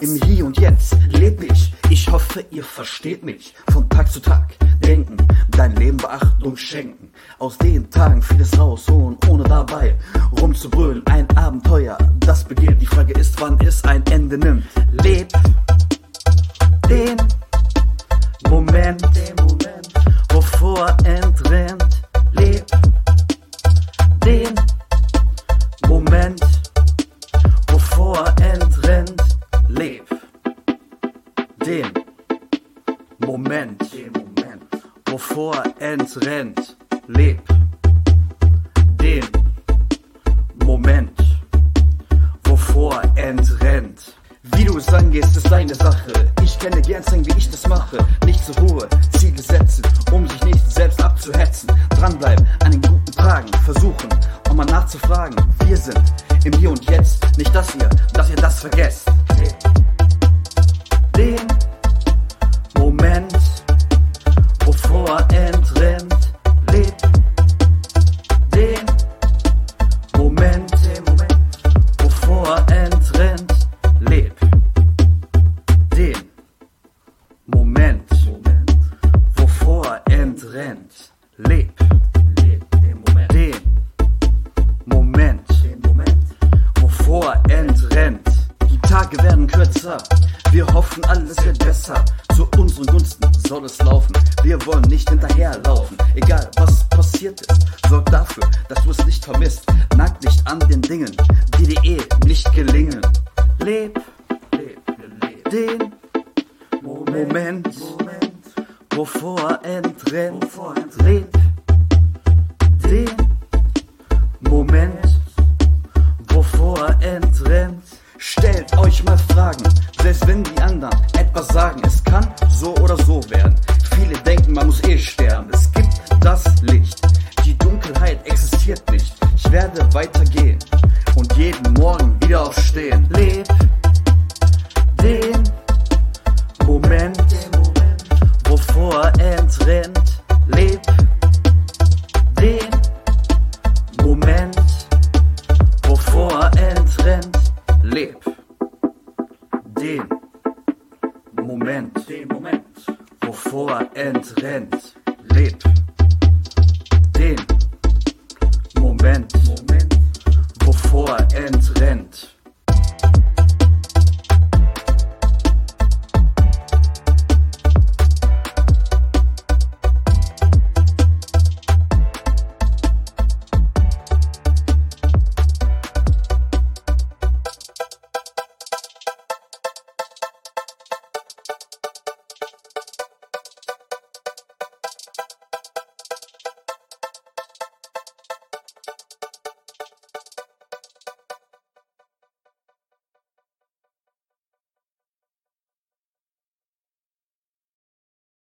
und Jetzt leb ich. Ich hoffe, ihr versteht mich. Von Tag zu Tag denken, dein Leben Beachtung schenken. Aus den Tagen vieles rausholen, ohne dabei rumzubrüllen. Ein Abenteuer, das beginnt. Die Frage ist, wann es ein Ende nimmt. Leb den Moment, den Moment, Moment, wovor entrennt. Leb den Moment, wovor entrennt. Wie du es angehst, ist deine Sache. Ich kenne gern zeigen, wie ich das mache. Nicht zur Ruhe, Ziele setzen, um sich nicht selbst abzuhetzen. Dranbleiben, an den guten Tagen versuchen, um mal nachzufragen. Wir sind im Hier und Jetzt, nicht dass ihr, dass ihr das vergesst. Entrennt, leb. Den Moment, den Moment, den Moment, wovor entrennt. Die Tage werden kürzer, wir hoffen, alles wird besser. Zu unseren Gunsten soll es laufen. Wir wollen nicht hinterherlaufen. Egal was passiert ist, sorg dafür, dass du es nicht vermisst. Nag nicht an den Dingen, die dir eh nicht gelingen. Leb, den Moment, wovor entrennt. Leb den Moment, wovor entrennt. Stellt euch mal Fragen, selbst wenn die anderen etwas sagen, es kann so oder so werden. Viele denken, man muss eh sterben. Es gibt das Licht, die Dunkelheit existiert nicht. Ich werde weitergehen und jeden Morgen wieder aufstehen. Leb Leb den Moment, den Moment, wovor entrennt. Leb den Moment,